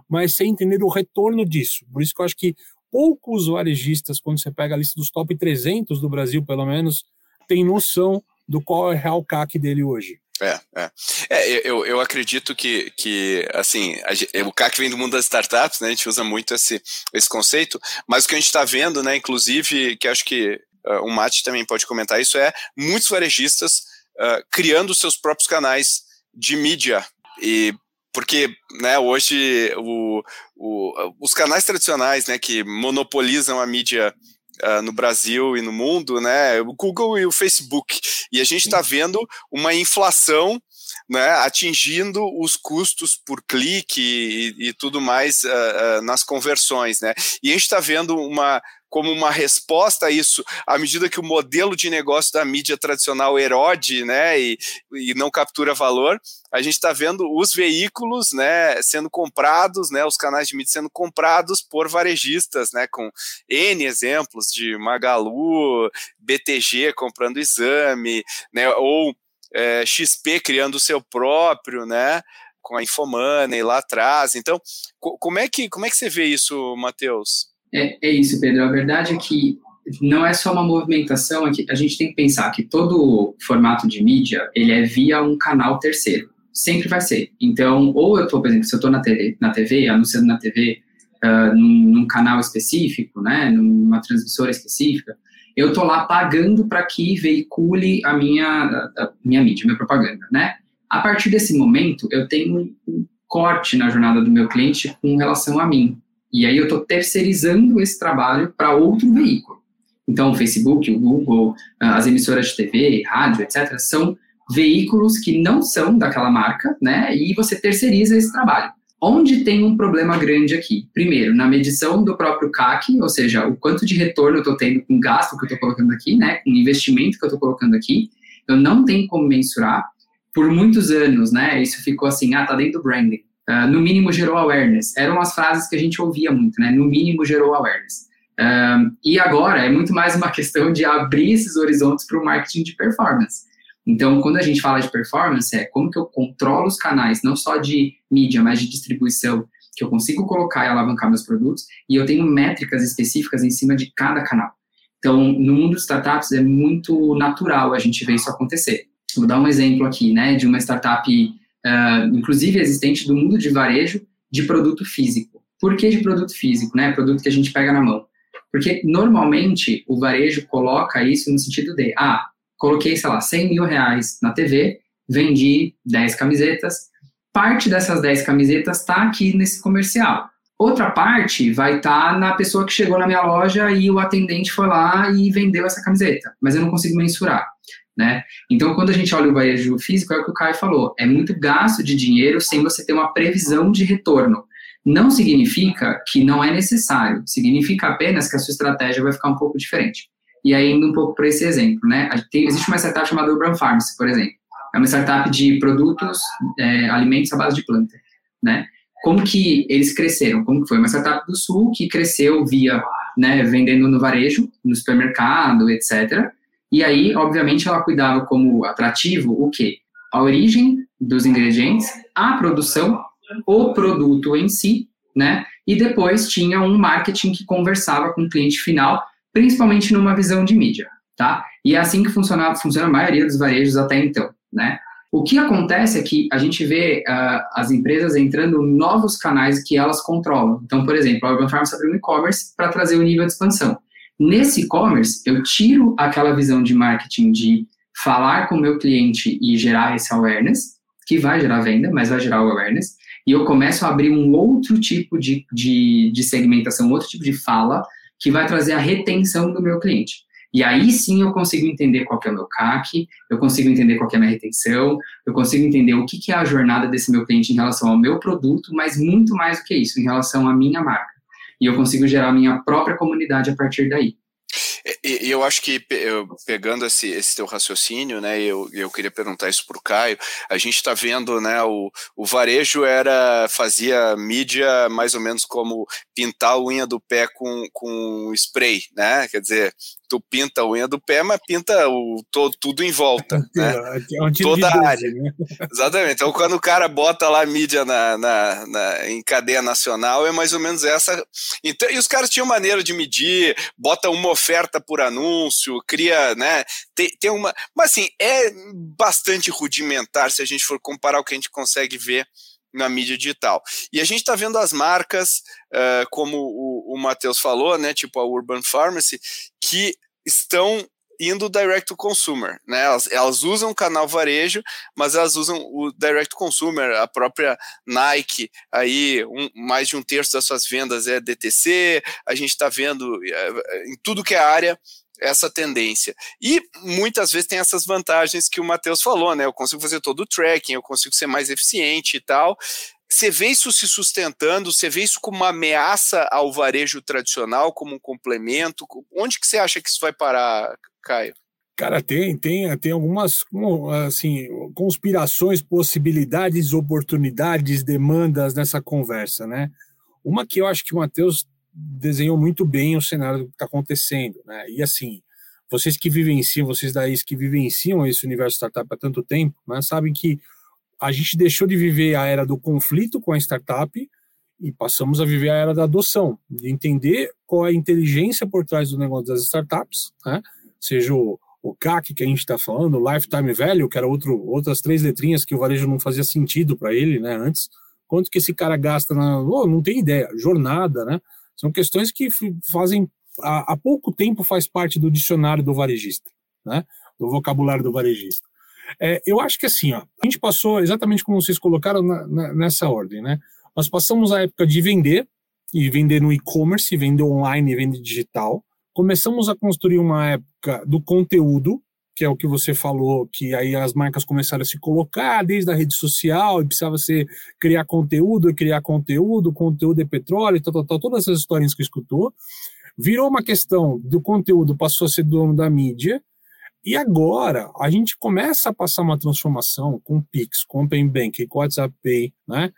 mas sem entender o retorno disso. Por isso que eu acho que poucos varejistas, quando você pega a lista dos top 300 do Brasil, pelo menos, tem noção do qual é o real CAC dele hoje. É, é. é eu, eu acredito que, que assim, a, o CAC vem do mundo das startups, né? A gente usa muito esse, esse conceito, mas o que a gente está vendo, né, inclusive, que acho que uh, o Mate também pode comentar isso, é muitos varejistas uh, criando seus próprios canais de mídia. E porque né, hoje o, o, os canais tradicionais né, que monopolizam a mídia uh, no Brasil e no mundo, né, o Google e o Facebook. E a gente está vendo uma inflação né, atingindo os custos por clique e, e tudo mais uh, uh, nas conversões, né? E a gente está vendo uma como uma resposta a isso, à medida que o modelo de negócio da mídia tradicional erode, né, e, e não captura valor, a gente está vendo os veículos, né, sendo comprados, né, os canais de mídia sendo comprados por varejistas, né, com N exemplos de Magalu, BTG comprando exame, né, ou é, XP criando o seu próprio, né, com a Infomoney lá atrás. Então, como é que como é que você vê isso, Matheus? É, é isso, Pedro. A verdade é que não é só uma movimentação, aqui, a gente tem que pensar que todo formato de mídia, ele é via um canal terceiro. Sempre vai ser. Então, ou eu estou, por exemplo, se eu estou na TV, na TV, anunciando na TV, uh, ah, num, num, canal específico, né, numa transmissora específica, eu estou lá pagando para que veicule a minha, a, a minha mídia, a minha propaganda, né? A partir desse momento, eu tenho um corte na jornada do meu cliente com relação a mim. E aí eu estou terceirizando esse trabalho para outro veículo. Então, o Facebook, o Google, ah, as emissoras de TV, rádio, etc., são veículos que não são daquela marca, né? E você terceiriza esse trabalho. Onde tem um problema grande aqui? Primeiro, na medição do próprio CAC, ou seja, o quanto de retorno eu estou tendo com o gasto que eu estou colocando aqui, né? Com o investimento que eu estou colocando aqui, eu não tenho como mensurar. Por muitos anos, né? Isso ficou assim, ah, tá dentro do branding. Uh, no mínimo gerou awareness. Eram as frases que a gente ouvia muito, né? No mínimo gerou awareness. Uh, e agora é muito mais uma questão de abrir esses horizontes para o marketing de performance. Então, quando a gente fala de performance, é como que eu controlo os canais, não só de mídia, mas de distribuição, que eu consigo colocar e alavancar meus produtos, e eu tenho métricas específicas em cima de cada canal. Então, no mundo de startups é muito natural a gente ver isso acontecer. Vou dar um exemplo aqui, né, de uma startup uh, inclusive existente do mundo de varejo, de produto físico. Por que de produto físico, né? Produto que a gente pega na mão. Porque normalmente o varejo coloca isso no sentido de, ah, coloquei, sei lá, 100 mil reais na TV, vendi 10 camisetas, parte dessas 10 camisetas está aqui nesse comercial. Outra parte vai estar tá na pessoa que chegou na minha loja e o atendente foi lá e vendeu essa camiseta, mas eu não consigo mensurar né? Então, quando a gente olha o varejo físico, é o que o Caio falou, é muito gasto de dinheiro sem você ter uma previsão de retorno. Não significa que não é necessário, significa apenas que a sua estratégia vai ficar um pouco diferente. E aí, indo um pouco para esse exemplo, né? Tem, existe uma startup chamada Urban Farms, por exemplo. É uma startup de produtos, é, alimentos à base de planta, né? Como que eles cresceram? Como que foi? Uma startup do Sul que cresceu via, né, vendendo no varejo, no supermercado, etc., e aí, obviamente, ela cuidava como atrativo o quê? A origem dos ingredientes, a produção, o produto em si, né? E depois tinha um marketing que conversava com o cliente final, principalmente numa visão de mídia, tá? E é assim que funcionava, funciona a maioria dos varejos até então, né? O que acontece é que a gente vê uh, as empresas entrando novos canais que elas controlam. Então, por exemplo, a Urban Farms abriu um e-commerce para trazer o nível de expansão. Nesse e-commerce, eu tiro aquela visão de marketing de falar com o meu cliente e gerar esse awareness, que vai gerar venda, mas vai gerar o awareness, e eu começo a abrir um outro tipo de, de, de segmentação, outro tipo de fala, que vai trazer a retenção do meu cliente. E aí sim eu consigo entender qual é o meu CAC, eu consigo entender qual é a minha retenção, eu consigo entender o que, que é a jornada desse meu cliente em relação ao meu produto, mas muito mais do que isso, em relação à minha marca e eu consigo gerar minha própria comunidade a partir daí. E eu acho que pegando esse, esse teu raciocínio, né, eu, eu queria perguntar isso para o Caio. A gente está vendo, né, o, o varejo era fazia mídia mais ou menos como pintar a unha do pé com, com spray, né? Quer dizer, tu pinta a unha do pé, mas pinta o, todo, tudo em volta. né? É um tipo Toda a área. Né? Exatamente. Então, quando o cara bota lá a mídia na, na, na, em cadeia nacional, é mais ou menos essa. Então, e os caras tinham maneira de medir, bota uma oferta por anúncio, cria, né? Tem, tem uma. Mas assim, é bastante rudimentar se a gente for comparar o que a gente consegue ver na mídia digital. E a gente está vendo as marcas, uh, como o, o Matheus falou, né, tipo a Urban Pharmacy, que estão indo direct to consumer, né? Elas, elas usam o canal varejo, mas elas usam o direct to consumer, a própria Nike, aí um, mais de um terço das suas vendas é DTC, a gente está vendo uh, em tudo que é área essa tendência. E muitas vezes tem essas vantagens que o Matheus falou, né? Eu consigo fazer todo o tracking, eu consigo ser mais eficiente e tal. Você vê isso se sustentando? Você vê isso como uma ameaça ao varejo tradicional, como um complemento? Onde que você acha que isso vai parar, Caio? Cara, tem, tem, tem algumas assim, conspirações, possibilidades, oportunidades, demandas nessa conversa, né? Uma que eu acho que o Matheus desenhou muito bem o cenário que está acontecendo, né? E assim, vocês que vivenciam, vocês daí que vivenciam esse universo startup há tanto tempo, né, sabem que a gente deixou de viver a era do conflito com a startup e passamos a viver a era da adoção, de entender qual é a inteligência por trás do negócio das startups, né? seja o, o CAC que a gente está falando, o Lifetime Value, que era outro, outras três letrinhas que o varejo não fazia sentido para ele né, antes, quanto que esse cara gasta na. Oh, não tem ideia, jornada, né? São questões que fazem. Há, pouco tempo faz parte do dicionário do varejista, né? Do vocabulário do varejista. É, eu acho que assim, ó, a gente passou exatamente como vocês colocaram na, na, nessa ordem, né? Nós passamos a época de vender, e vender no e-commerce, vender online e vender digital. Começamos a construir uma época do conteúdo, que é o que você falou, que aí as marcas começaram a se colocar desde a rede social, e precisava ser criar conteúdo, criar conteúdo, conteúdo é petróleo, tal, tal, tal, todas essas histórias que escutou. Virou uma questão do conteúdo, passou a ser dono da mídia, e agora a gente começa a passar uma transformação com Pix, com Open Bank, com WhatsApp Pay, né?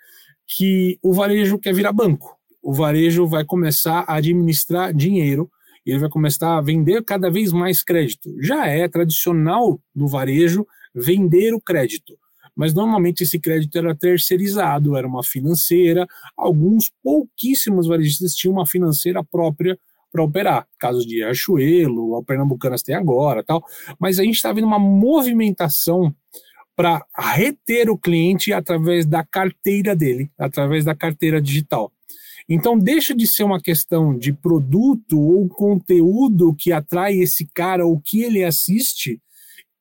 Que o varejo quer virar banco. O varejo vai começar a administrar dinheiro e ele vai começar a vender cada vez mais crédito. Já é tradicional no varejo vender o crédito, mas normalmente esse crédito era terceirizado, era uma financeira. Alguns pouquíssimos varejistas tinham uma financeira própria para operar. Casos de Riachuelo, o Pernambucanas tem agora, tal. Mas a gente está vendo uma movimentação para reter o cliente através da carteira dele, através da carteira digital. Então deixa de ser uma questão de produto ou conteúdo que atrai esse cara ou que ele assiste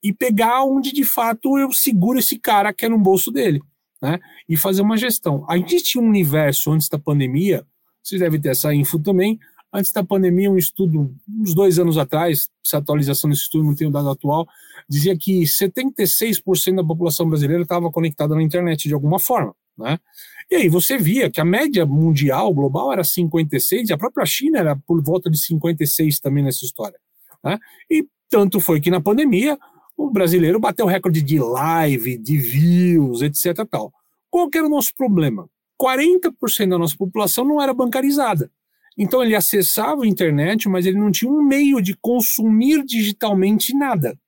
e pegar onde de fato eu seguro esse cara que é no bolso dele, né? E fazer uma gestão. A gente tinha um universo antes da pandemia, vocês devem ter essa info também, Antes da pandemia, um estudo, uns dois anos atrás, essa atualização desse estudo, não tenho dado atual, dizia que 76% da população brasileira estava conectada na internet de alguma forma. Né? E aí você via que a média mundial, global, era 56, e a própria China era por volta de 56 também nessa história. Né? E tanto foi que na pandemia, o brasileiro bateu recorde de live, de views, etc. Tal. Qual que era o nosso problema? 40% da nossa população não era bancarizada. Então ele acessava a internet, mas ele não tinha um meio de consumir digitalmente nada.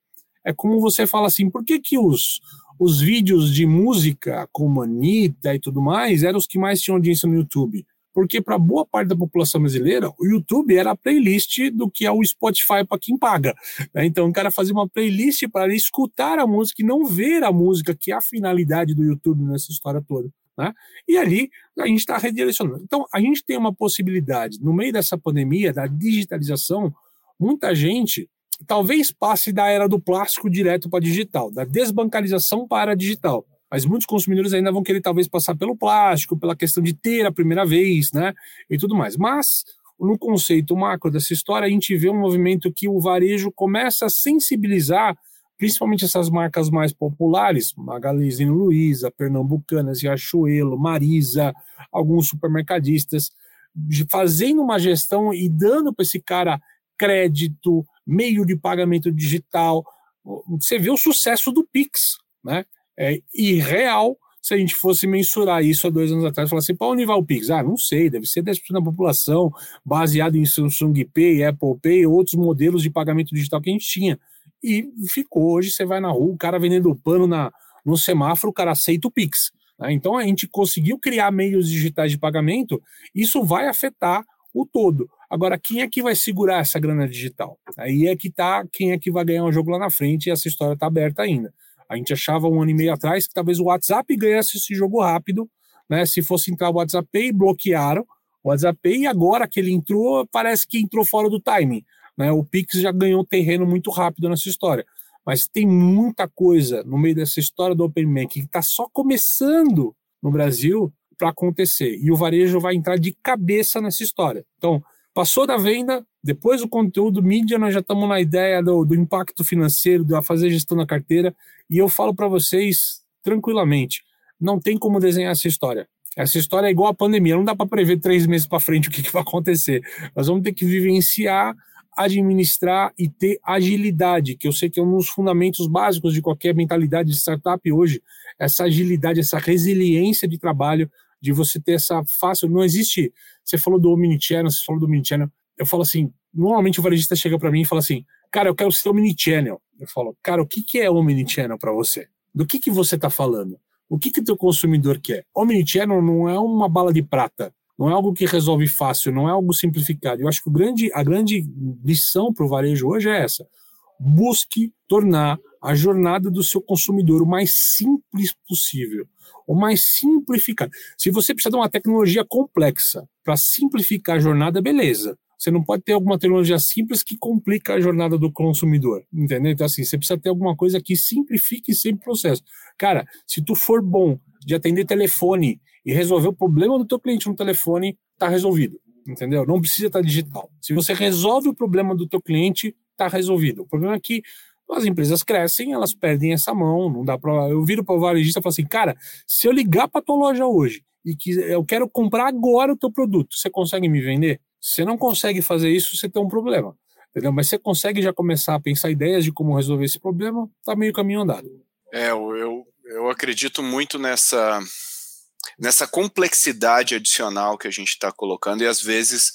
É como você fala assim, por que, que os, os vídeos de música, como Anitta e tudo mais, eram os que mais tinham audiência no YouTube? Porque para boa parte da população brasileira, o YouTube era a playlist do que é o Spotify para quem paga. Né? Então o cara fazia uma playlist para escutar a música e não ver a música, que é a finalidade do YouTube nessa história toda. Né? E ali a gente está redirecionando. Então, a gente tem uma possibilidade, no meio dessa pandemia, da digitalização, muita gente talvez passe da era do plástico direto para digital, da desbancarização para digital. Mas muitos consumidores ainda vão querer talvez passar pelo plástico, pela questão de ter a primeira vez, né? E tudo mais. Mas no conceito macro dessa história, a gente vê um movimento que o varejo começa a sensibilizar principalmente essas marcas mais populares, Magazine Luiza, Pernambucanas, Riachuelo, Marisa, alguns supermercadistas, fazendo uma gestão e dando para esse cara crédito, meio de pagamento digital. Você vê o sucesso do Pix, né? É irreal se a gente fosse mensurar isso há dois anos atrás, falar assim, para onde vai o Pix? Ah, não sei, deve ser 10% da população, baseado em Samsung Pay, Apple Pay, outros modelos de pagamento digital que a gente tinha. E ficou. Hoje você vai na rua, o cara vendendo pano na, no semáforo, o cara aceita o Pix. Né? Então a gente conseguiu criar meios digitais de pagamento, isso vai afetar o todo. Agora, quem é que vai segurar essa grana digital? Aí é que tá quem é que vai ganhar o jogo lá na frente e essa história está aberta ainda. A gente achava um ano e meio atrás que talvez o WhatsApp ganhasse esse jogo rápido, né? Se fosse entrar o WhatsApp Pay, bloquearam o WhatsApp Pay, e agora que ele entrou, parece que entrou fora do timing. Né? O Pix já ganhou terreno muito rápido nessa história. Mas tem muita coisa no meio dessa história do Open Bank que está só começando no Brasil para acontecer. E o varejo vai entrar de cabeça nessa história. Então, passou da venda, Depois do conteúdo mídia, nós já estamos na ideia do, do impacto financeiro, de fazer gestão da carteira. E eu falo para vocês tranquilamente: não tem como desenhar essa história. Essa história é igual a pandemia, não dá para prever três meses para frente o que, que vai acontecer. Nós vamos ter que vivenciar, administrar e ter agilidade, que eu sei que é um dos fundamentos básicos de qualquer mentalidade de startup hoje. Essa agilidade, essa resiliência de trabalho, de você ter essa fácil. Não existe. Você falou do Omnichannel, você falou do Omnichannel eu falo assim, normalmente o varejista chega para mim e fala assim, cara, eu quero ser omnichannel. Eu falo, cara, o que, que é omnichannel para você? Do que, que você está falando? O que, que o teu consumidor quer? Omnichannel não é uma bala de prata, não é algo que resolve fácil, não é algo simplificado. Eu acho que grande, a grande lição para o varejo hoje é essa. Busque tornar a jornada do seu consumidor o mais simples possível, o mais simplificado. Se você precisa de uma tecnologia complexa para simplificar a jornada, beleza. Você não pode ter alguma tecnologia simples que complica a jornada do consumidor, entendeu? Então, assim, você precisa ter alguma coisa que simplifique sempre o processo. Cara, se tu for bom de atender telefone e resolver o problema do teu cliente no telefone, tá resolvido, entendeu? Não precisa estar digital. Se você resolve o problema do teu cliente, tá resolvido. O problema é que as empresas crescem, elas perdem essa mão, não dá para. Eu viro para o varejista e falo assim, cara, se eu ligar para tua loja hoje e que eu quero comprar agora o teu produto, você consegue me vender? Você não consegue fazer isso, você tem um problema. Entendeu? Mas você consegue já começar a pensar ideias de como resolver esse problema, tá meio caminho andado. É, eu, eu acredito muito nessa, nessa complexidade adicional que a gente está colocando e às vezes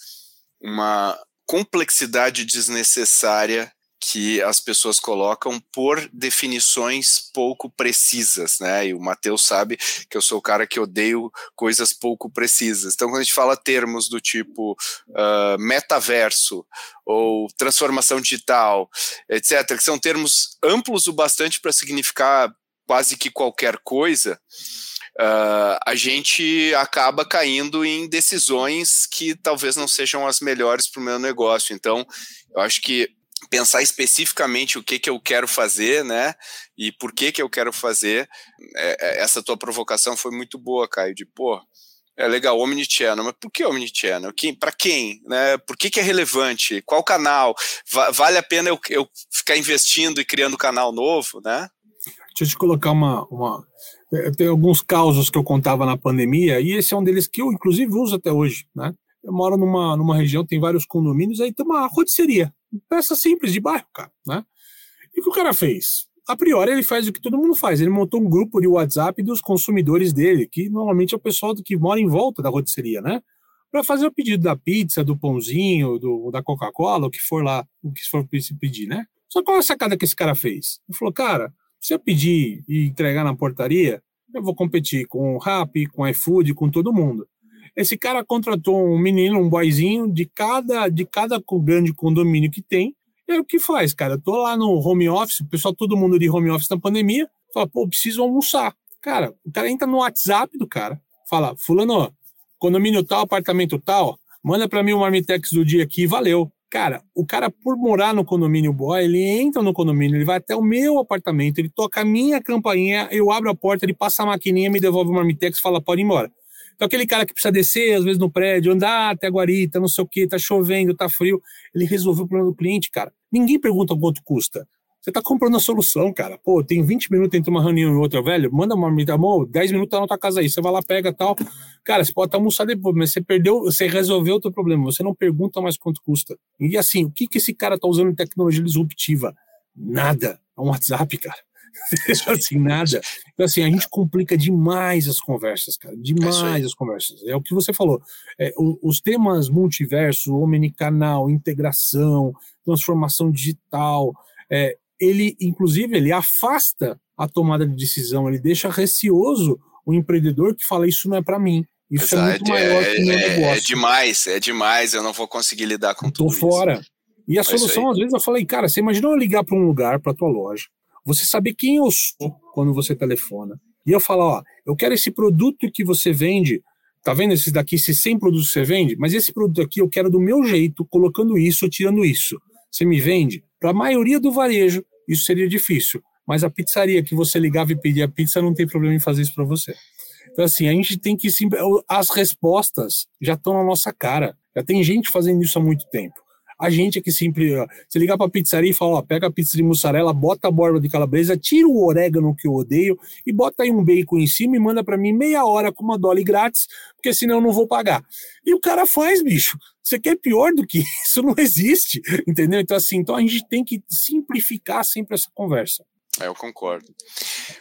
uma complexidade desnecessária que as pessoas colocam por definições pouco precisas, né? E o Matheus sabe que eu sou o cara que odeio coisas pouco precisas. Então, quando a gente fala termos do tipo uh, metaverso ou transformação digital, etc., que são termos amplos o bastante para significar quase que qualquer coisa, Uh, a gente acaba caindo em decisões que talvez não sejam as melhores para o meu negócio. Então, eu acho que pensar especificamente o que, que eu quero fazer, né? E por que, que eu quero fazer. É, é, essa tua provocação foi muito boa, Caio, de pô. É legal, Omnichannel, mas por que Omnichannel? Quem, para quem? Né? Por que, que é relevante? Qual canal? Va vale a pena eu, eu ficar investindo e criando canal novo, né? Deixa eu te colocar uma, uma. É, tem alguns causos que eu contava na pandemia, e esse é um deles que eu, inclusive, uso até hoje. Né? Eu moro numa, numa região, tem vários condomínios, aí tem uma rotisseria peça simples de bairro, cara, né? E o que o cara fez? A priori, ele faz o que todo mundo faz. Ele montou um grupo de WhatsApp dos consumidores dele, que normalmente é o pessoal que mora em volta da rotisseria, né? Para fazer o pedido da pizza, do pãozinho, do, da Coca-Cola, o que for lá, o que for pedir, né? Só qual é a sacada que esse cara fez? Ele falou, cara, se eu pedir e entregar na portaria, eu vou competir com o Rappi, com o iFood, com todo mundo. Esse cara contratou um menino, um boyzinho de cada, de cada grande condomínio que tem. E aí o que faz, cara? Eu tô lá no home office, o pessoal, todo mundo de home office na pandemia, fala, pô, preciso almoçar. Cara, o cara entra no WhatsApp do cara, fala, fulano, condomínio tal, apartamento tal, manda para mim o marmitex do dia aqui, valeu. Cara, o cara, por morar no condomínio boy, ele entra no condomínio, ele vai até o meu apartamento, ele toca a minha campainha, eu abro a porta, ele passa a maquininha, me devolve o marmitex e fala, pode ir embora. Então, aquele cara que precisa descer, às vezes, no prédio, andar até guarita, não sei o que, tá chovendo, tá frio, ele resolveu o problema do cliente, cara. Ninguém pergunta quanto custa. Você tá comprando a solução, cara. Pô, tem 20 minutos entre uma reunião e outra, velho. Manda uma marmita, amor, 10 minutos tá na tua casa aí. Você vai lá, pega tal. Cara, você pode até almoçar depois, mas você perdeu, você resolveu o teu problema. Você não pergunta mais quanto custa. E assim, o que, que esse cara tá usando de tecnologia disruptiva? Nada. É um WhatsApp, cara. assim, nada. Então, assim, a gente complica demais as conversas, cara. Demais é as conversas. É o que você falou. É, o, os temas multiverso, omnicanal, integração, transformação digital, é, ele, inclusive, ele afasta a tomada de decisão, ele deixa receoso o empreendedor que fala isso não é para mim. Isso Exato, é muito maior é, que o meu é, é negócio. É demais, é demais, eu não vou conseguir lidar com Tô tudo fora. Isso. E a solução, às vezes, eu falei, cara, você imagina eu ligar para um lugar, para tua loja, você saber quem eu sou quando você telefona. E eu falo, ó, eu quero esse produto que você vende, tá vendo esses daqui, esses 100 produtos que você vende? Mas esse produto aqui eu quero do meu jeito, colocando isso, tirando isso. Você me vende? Para a maioria do varejo, isso seria difícil. Mas a pizzaria que você ligava e pedia pizza não tem problema em fazer isso para você. Então, assim, a gente tem que. As respostas já estão na nossa cara. Já tem gente fazendo isso há muito tempo. A gente é que sempre. Você ligar pra pizzaria e fala: ó, pega a pizza de mussarela, bota a borda de calabresa, tira o orégano que eu odeio e bota aí um bacon em cima e manda para mim meia hora com uma dólar grátis, porque senão eu não vou pagar. E o cara faz, bicho. Você quer pior do que isso? Não existe, entendeu? Então, assim, então a gente tem que simplificar sempre essa conversa. É, eu concordo.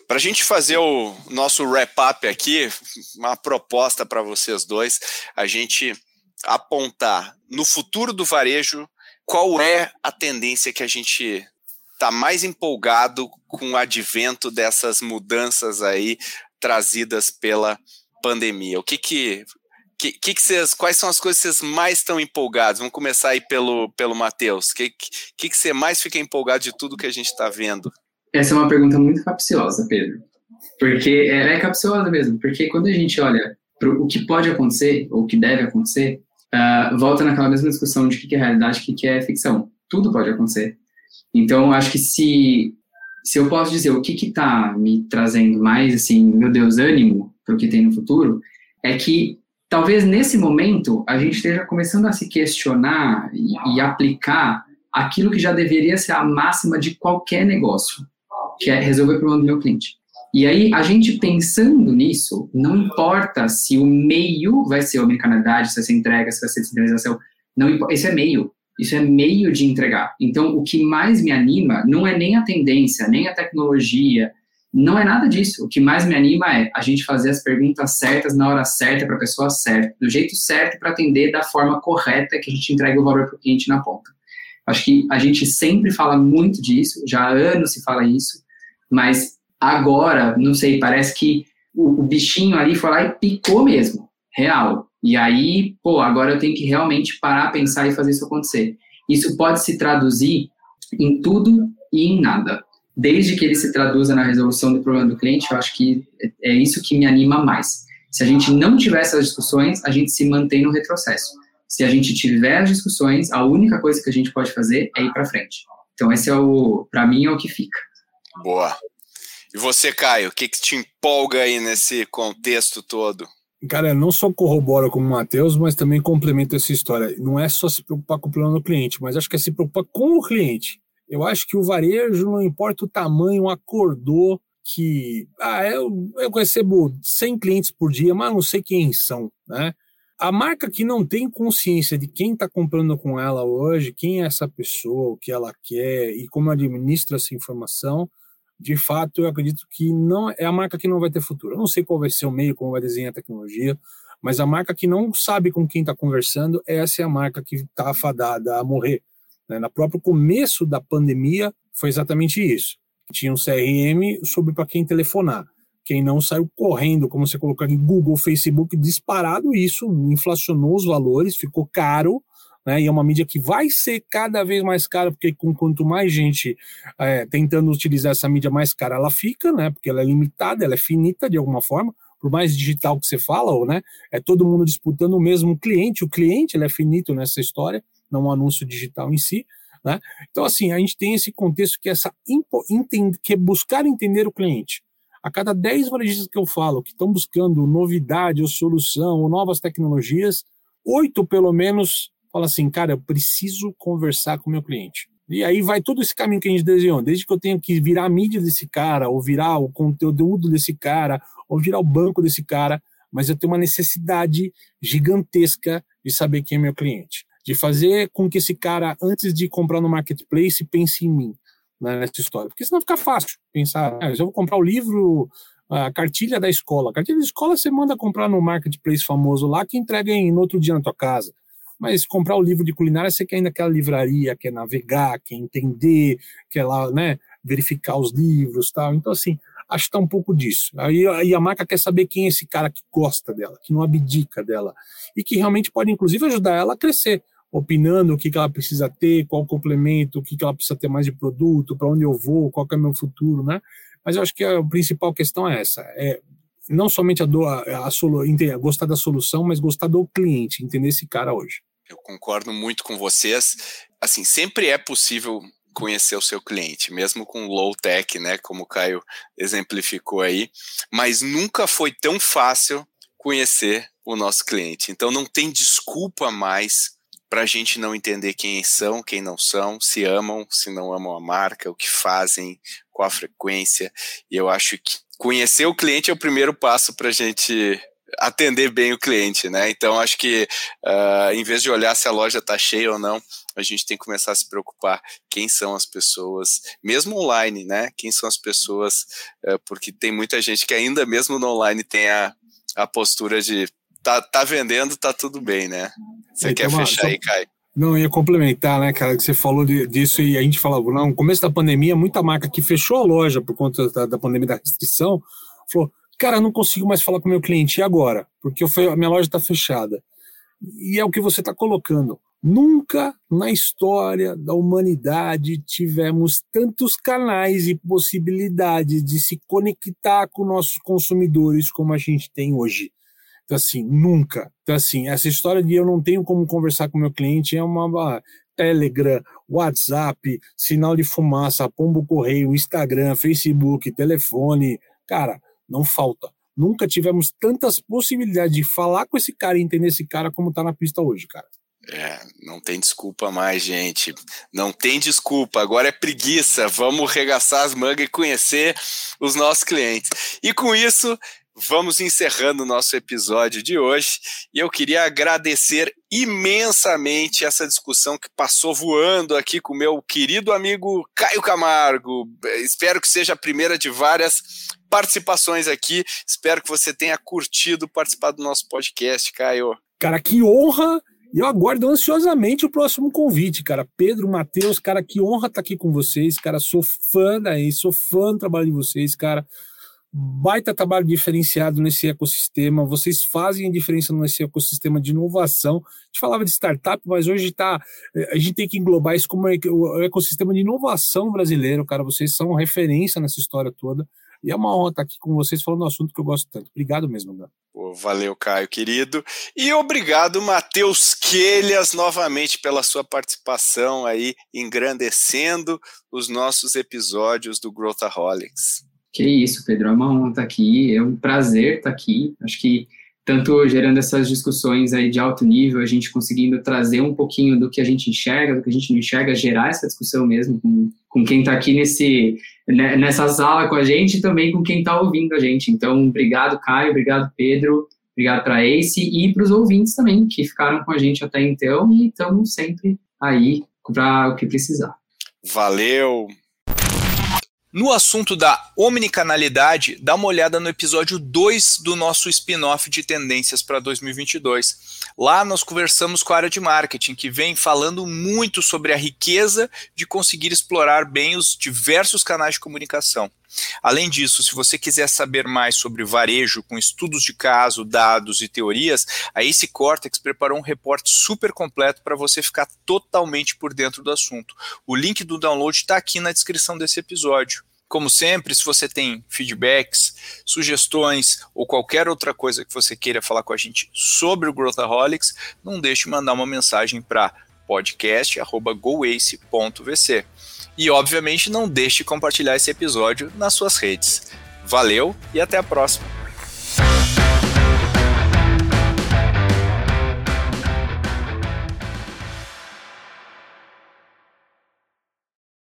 Para a gente fazer o nosso wrap-up aqui, uma proposta para vocês dois, a gente apontar no futuro do varejo qual é a tendência que a gente está mais empolgado com o advento dessas mudanças aí trazidas pela pandemia. O que que que, que, que vocês, quais são as coisas que vocês mais estão empolgados? Vamos começar aí pelo, pelo Matheus. O que, que, que você mais fica empolgado de tudo que a gente está vendo? Essa é uma pergunta muito capciosa, Pedro. Porque ela é capciosa mesmo. Porque quando a gente olha para o que pode acontecer, ou o que deve acontecer, uh, volta naquela mesma discussão de o que é realidade o que é ficção. Tudo pode acontecer. Então, acho que se, se eu posso dizer o que está me trazendo mais, assim, meu Deus, ânimo para o que tem no futuro, é que talvez nesse momento a gente esteja começando a se questionar e, e, aplicar aquilo que já deveria ser a máxima de qualquer negócio, que é resolver o problema do meu cliente. E aí, a gente pensando nisso, não importa se o meio vai ser omnicanalidade, se vai ser entrega, se vai ser centralização, não importa, isso é meio, isso é meio de entregar. Então, o que mais me anima não é nem a tendência, nem a tecnologia, não é nada disso. O que mais me anima é a gente fazer as perguntas certas na hora certa para a pessoa certa, do jeito certo para atender da forma correta que a gente entrega o valor para o cliente na ponta. Acho que a gente sempre fala muito disso, já há anos se fala isso, mas agora, não sei, parece que o, o bichinho ali foi lá e picou mesmo, real. E aí, pô, agora eu tenho que realmente parar, pensar e fazer isso acontecer. Isso pode se traduzir em tudo e em nada desde que ele se traduza na resolução do problema do cliente, eu acho que é, é isso que me anima mais. Se a gente não tiver essas discussões, a gente se mantém no retrocesso. Se a gente tiver as discussões, a única coisa que a gente pode fazer é ir para frente. Então esse é o, para mim é o que fica. Boa. E você, Caio, o que, que te empolga aí nesse contexto todo? Cara, não só corrobora como o Matheus, mas também complementa essa história. Não é só se preocupar com o problema do cliente, mas acho que é se preocupar com o cliente. Eu acho que o varejo, não importa o tamanho, acordou que ah, eu, eu recebo 100 clientes por dia, mas não sei quem são, né? A marca que não tem consciência de quem está comprando com ela hoje, quem é essa pessoa, o que ela quer e como administra essa informação, de fato, eu acredito que não é a marca que não vai ter futuro. Eu não sei qual vai ser o meio, como vai desenhar a tecnologia, mas a marca que não sabe com quem está conversando, essa é a marca que está afadada a morrer. Né? No próprio começo da pandemia, foi exatamente isso. Tinha um CRM sobre para quem telefonar. Quem não saiu correndo, como você colocou aqui, Google, Facebook, disparado isso, inflacionou os valores, ficou caro, né? E é uma mídia que vai ser cada vez mais cara, porque com quanto mais gente é, tentando utilizar essa mídia mais cara ela fica, né? Porque ela é limitada, ela é finita de alguma forma, por mais digital que você fala, ou, né? É todo mundo disputando o mesmo cliente, o cliente ele é finito nessa história, não o anúncio digital em si. Né? Então, assim, a gente tem esse contexto que é, essa que é buscar entender o cliente. A cada 10 varejistas que eu falo que estão buscando novidade ou solução ou novas tecnologias, oito pelo menos falam assim, cara, eu preciso conversar com o meu cliente. E aí vai todo esse caminho que a gente desenhou, desde que eu tenho que virar a mídia desse cara, ou virar o conteúdo desse cara, ou virar o banco desse cara, mas eu tenho uma necessidade gigantesca de saber quem é meu cliente de fazer com que esse cara, antes de comprar no marketplace, pense em mim né, nessa história. Porque senão fica fácil pensar, ah, eu vou comprar o livro, a cartilha da escola. A cartilha da escola você manda comprar no marketplace famoso lá, que entrega em, no outro dia na tua casa. Mas comprar o livro de culinária, você quer ainda aquela livraria, quer navegar, quer entender, quer lá, né, verificar os livros tal. Então, assim, acho que tá um pouco disso. Aí, aí a marca quer saber quem é esse cara que gosta dela, que não abdica dela, e que realmente pode, inclusive, ajudar ela a crescer opinando o que, que ela precisa ter, qual complemento, o que, que ela precisa ter mais de produto, para onde eu vou, qual é o meu futuro, né? Mas eu acho que a principal questão é essa, é não somente a, do, a, a gostar da solução, mas gostar do cliente, entender esse cara hoje. Eu concordo muito com vocês. Assim, sempre é possível conhecer o seu cliente, mesmo com low tech, né, como o Caio exemplificou aí, mas nunca foi tão fácil conhecer o nosso cliente. Então não tem desculpa mais para a gente não entender quem são, quem não são, se amam, se não amam a marca, o que fazem, qual a frequência. E eu acho que conhecer o cliente é o primeiro passo para a gente atender bem o cliente, né? Então acho que uh, em vez de olhar se a loja está cheia ou não, a gente tem que começar a se preocupar quem são as pessoas, mesmo online, né? Quem são as pessoas, uh, porque tem muita gente que ainda mesmo no online tem a, a postura de tá, tá vendendo, tá tudo bem, né? Você quer fechar aí, Caio? Não, ia complementar, né, cara, que você falou de, disso e a gente falava, não, no começo da pandemia, muita marca que fechou a loja por conta da, da pandemia da restrição, falou, cara, não consigo mais falar com meu cliente, e agora? Porque a minha loja está fechada. E é o que você está colocando. Nunca na história da humanidade tivemos tantos canais e possibilidades de se conectar com nossos consumidores como a gente tem hoje. Então, assim, nunca. Então, assim, essa história de eu não tenho como conversar com meu cliente é uma Telegram, WhatsApp, sinal de fumaça, pombo correio, Instagram, Facebook, telefone. Cara, não falta. Nunca tivemos tantas possibilidades de falar com esse cara e entender esse cara como tá na pista hoje, cara. É, não tem desculpa mais, gente. Não tem desculpa. Agora é preguiça. Vamos regaçar as mangas e conhecer os nossos clientes. E com isso, vamos encerrando o nosso episódio de hoje e eu queria agradecer imensamente essa discussão que passou voando aqui com meu querido amigo Caio Camargo. Espero que seja a primeira de várias participações aqui. Espero que você tenha curtido participar do nosso podcast, Caio. Cara, que honra! E eu aguardo ansiosamente o próximo convite, cara. Pedro, Matheus, cara, que honra estar aqui com vocês, cara. Sou fã daí, sou fã do trabalho de vocês, cara baita trabalho diferenciado nesse ecossistema, vocês fazem a diferença nesse ecossistema de inovação. A gente falava de startup, mas hoje tá, a gente tem que englobar isso como o ecossistema de inovação brasileiro, cara. Vocês são referência nessa história toda. E é uma honra estar aqui com vocês falando um assunto que eu gosto tanto. Obrigado mesmo, André. valeu, Caio, querido. E obrigado, Matheus Quelhas, novamente pela sua participação aí, engrandecendo os nossos episódios do Growthaholics. Que isso, Pedro, é uma honra estar aqui, é um prazer estar aqui. Acho que tanto gerando essas discussões aí de alto nível, a gente conseguindo trazer um pouquinho do que a gente enxerga, do que a gente não enxerga, gerar essa discussão mesmo com, com quem está aqui nesse, né, nessa sala com a gente e também com quem está ouvindo a gente. Então, obrigado, Caio, obrigado, Pedro, obrigado para Ace e para os ouvintes também, que ficaram com a gente até então e estão sempre aí para o que precisar. Valeu, no assunto da omnicanalidade, dá uma olhada no episódio 2 do nosso spin-off de tendências para 2022. Lá nós conversamos com a área de marketing, que vem falando muito sobre a riqueza de conseguir explorar bem os diversos canais de comunicação. Além disso, se você quiser saber mais sobre varejo, com estudos de caso, dados e teorias, a Ace Cortex preparou um reporte super completo para você ficar totalmente por dentro do assunto. O link do download está aqui na descrição desse episódio. Como sempre, se você tem feedbacks, sugestões ou qualquer outra coisa que você queira falar com a gente sobre o Growthaholics, não deixe de mandar uma mensagem para podcast@goace.vc. E obviamente não deixe de compartilhar esse episódio nas suas redes. Valeu e até a próxima.